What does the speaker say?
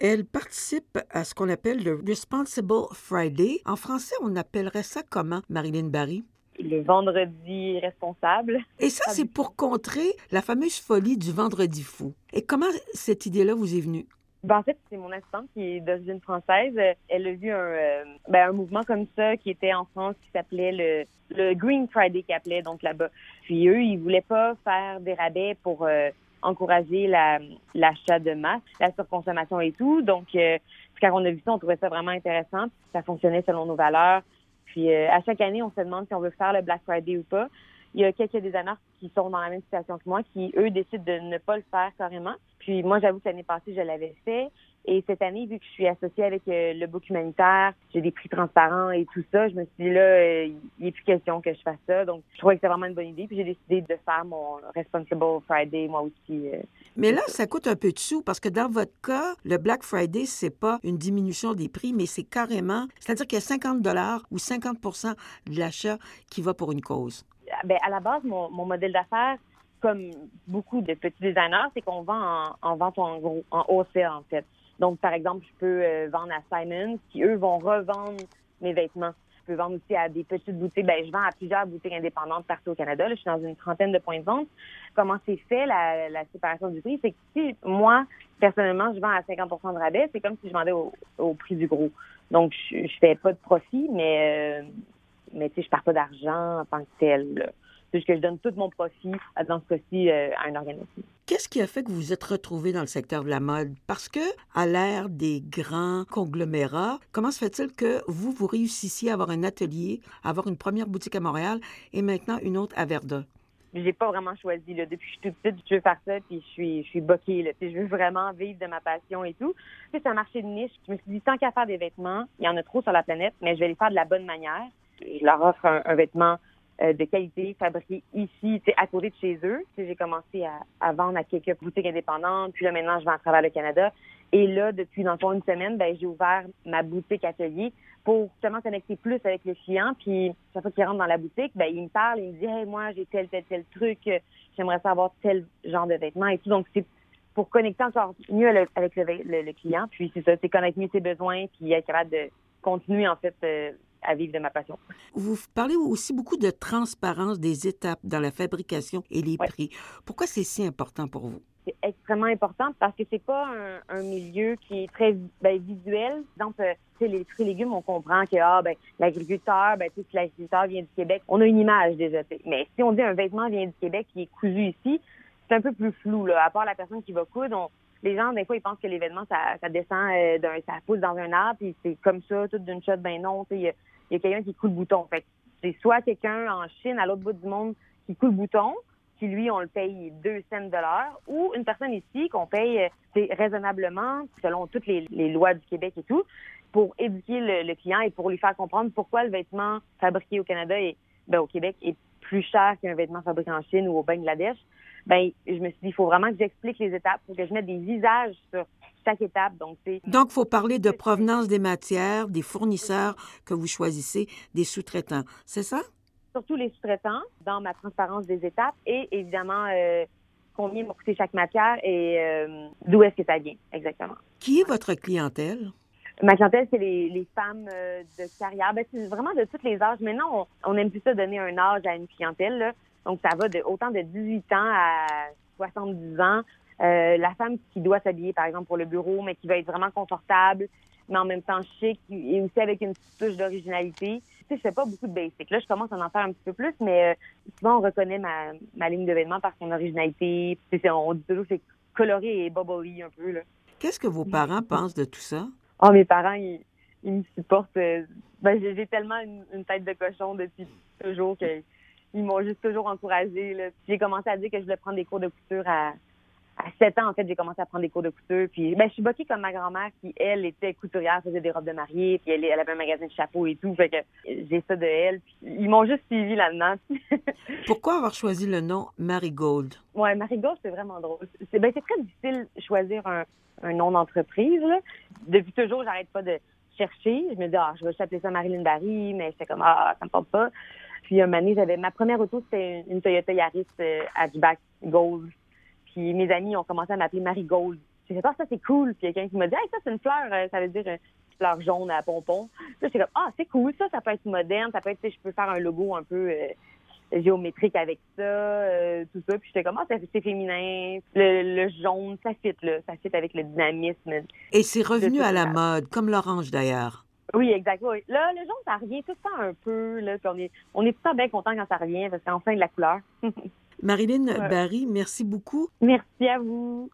Elle participe à ce qu'on appelle le Responsible Friday. En français, on appellerait ça comment, Marilyn Barry? Le vendredi responsable. Et ça, c'est pour contrer la fameuse folie du vendredi fou. Et comment cette idée-là vous est venue? Ben, en fait, c'est mon assistante qui est d'origine française. Elle a vu un, euh, ben, un mouvement comme ça qui était en France qui s'appelait le, le Green Friday qu'ils appelait donc là-bas. Puis eux, ils voulaient pas faire des rabais pour euh, encourager l'achat de masse, la surconsommation et tout. Donc, euh, quand on a vu ça, on trouvait ça vraiment intéressant. Ça fonctionnait selon nos valeurs. Puis à chaque année, on se demande si on veut faire le Black Friday ou pas. Il y a quelques designers qui sont dans la même situation que moi, qui, eux, décident de ne pas le faire carrément. Puis moi, j'avoue que l'année passée, je l'avais fait. Et cette année, vu que je suis associée avec euh, le book humanitaire, j'ai des prix transparents et tout ça, je me suis dit là, euh, il n'est plus question que je fasse ça. Donc, je trouvais que c'était vraiment une bonne idée. Puis j'ai décidé de faire mon Responsible Friday, moi aussi. Euh. Mais là, ça coûte un peu de sous parce que dans votre cas, le Black Friday, c'est pas une diminution des prix, mais c'est carrément, c'est-à-dire qu'il y a 50 dollars ou 50 de l'achat qui va pour une cause. Ben, à la base, mon, modèle d'affaires, comme beaucoup de petits designers, c'est qu'on vend en, en, vente en gros, en wholesale, en fait. Donc, par exemple, je peux euh, vendre à Simon, qui eux vont revendre mes vêtements. Je peux vendre aussi à des petites boutiques. Ben, je vends à plusieurs boutiques indépendantes partout au Canada. Je suis dans une trentaine de points de vente. Comment c'est fait la, séparation du prix? C'est que si moi, personnellement, je vends à 50% de rabais, c'est comme si je vendais au, au prix du gros. Donc, je, je fais pas de profit, mais, euh, mais tu sais, je pars pas d'argent en tant que tel. Là c'est que je donne tout mon profit, dans ce cas-ci, euh, à un organisme. Qu'est-ce qui a fait que vous vous êtes retrouvé dans le secteur de la mode? Parce que, à l'ère des grands conglomérats, comment se fait-il que vous, vous réussissiez à avoir un atelier, à avoir une première boutique à Montréal et maintenant une autre à Verdun? j'ai pas vraiment choisi là. depuis que je suis toute petite je veux faire ça puis je suis je suis boquée là je veux vraiment vivre de ma passion et tout c'est un marché de niche je me suis dit tant qu'à faire des vêtements il y en a trop sur la planète mais je vais les faire de la bonne manière je leur offre un vêtement euh, de qualité fabriquée ici, à côté de chez eux. J'ai commencé à, à, vendre à quelques boutiques indépendantes, puis là maintenant je vais à travers le Canada. Et là, depuis dans le fond une semaine, ben, j'ai ouvert ma boutique atelier pour justement connecter plus avec les clients. Puis chaque fois qu'ils rentrent dans la boutique, ben, ils me parlent, ils me disent hey, moi j'ai tel, tel, tel truc, j'aimerais savoir tel genre de vêtements et tout. Donc c'est pour connecter encore mieux avec le, le, client. Puis c'est ça, c'est connaître mieux ses besoins, puis être capable de continuer en fait euh, à vivre de ma passion. Vous parlez aussi beaucoup de transparence des étapes dans la fabrication et les prix. Pourquoi c'est si important pour vous? C'est extrêmement important parce que c'est pas un, milieu qui est très ben, visuel. Donc, euh, les fruits et légumes, on comprend que ah, ben, l'agriculteur, ben, si l'agriculteur vient du Québec, on a une image déjà. Mais si on dit un vêtement vient du Québec qui est cousu ici, c'est un peu plus flou. Là. À part la personne qui va coudre, les gens, des fois, ils pensent que l'événement, ça, descend euh, d'un, ça pousse dans un arbre, puis c'est comme ça, tout d'une shot, ben non, il y a, quelqu'un qui coule le bouton. Fait c'est soit quelqu'un en Chine, à l'autre bout du monde, qui coule le bouton, qui lui, on le paye 2 cents de l'heure, ou une personne ici qu'on paye euh, raisonnablement, selon toutes les, lois du Québec et tout, pour éduquer le, client et pour lui faire comprendre pourquoi le vêtement fabriqué au Canada et ben, au Québec est plus cher qu'un vêtement fabriqué en Chine ou au Bangladesh ben je me suis dit, il faut vraiment que j'explique les étapes, pour que je mette des visages sur chaque étape. Donc, Donc, il faut parler de provenance des matières, des fournisseurs que vous choisissez, des sous-traitants. C'est ça? Surtout les sous-traitants, dans ma transparence des étapes et évidemment, euh, combien m'a coûté chaque matière et euh, d'où est-ce que ça vient, exactement. Qui est votre clientèle? Ma clientèle, c'est les, femmes euh, de carrière. Ben, c'est vraiment de tous les âges. Maintenant, on, on aime plus ça donner un âge à une clientèle. Là. Donc, ça va de autant de 18 ans à 70 ans. Euh, la femme qui doit s'habiller, par exemple, pour le bureau, mais qui va être vraiment confortable, mais en même temps chic et aussi avec une petite touche d'originalité. Tu sais, je fais pas beaucoup de basic. Là, je commence à en faire un petit peu plus, mais euh, souvent, on reconnaît ma, ligne de vêtements par son originalité. on dit toujours c'est coloré et bubbly un peu. Qu'est-ce que vos parents pensent de tout ça? Oh, mes parents, ils, me supportent. Euh, ben, j'ai tellement une, une, tête de cochon depuis toujours que ils m'ont juste toujours encouragé. J'ai commencé à dire que je voulais prendre des cours de couture à, à 7 ans, en fait, j'ai commencé à prendre des cours de couture. Puis, ben, je suis boquée comme ma grand-mère qui, elle, était couturière, faisait des robes de mariée, puis elle, elle avait un magasin de chapeaux et tout. Fait que j'ai ça de elle. Puis, ils m'ont juste suivi là-dedans. Pourquoi avoir choisi le nom Marigold? Ouais, Marigold, c'est vraiment drôle. C'est, ben, c'est très difficile de choisir un, un nom d'entreprise, Depuis toujours, j'arrête pas de chercher. Je me dis, ah, je vais s'appeler ça Marilyn Barry, mais c'est comme, ah, ça me porte pas. Puis un moment j'avais ma première auto, c'était une Toyota Yaris euh, hatchback Gold. Puis mes amis ont commencé à m'appeler Marie Gold. J'ai fait, ah, ça, c'est cool. Puis quelqu'un qui m'a dit, hey, ça, c'est une fleur, euh, ça veut dire une fleur jaune à pompon. Là, j'étais comme, ah, c'est cool, ça, ça peut être moderne, ça peut être, tu sais, je peux faire un logo un peu euh, géométrique avec ça, euh, tout ça. Puis j'étais comme, ah, c'est féminin. Le, le jaune, ça fit, là. Ça fit avec le dynamisme. Et c'est revenu à la mode, comme l'orange d'ailleurs. Oui, exact. Oui. Là, le jaune, ça revient tout le temps un peu. Là, puis on est, on est tout le temps bien content quand ça revient parce qu'enfin de la couleur. Marilyn Ouais. Barry, merci beaucoup. Merci à vous.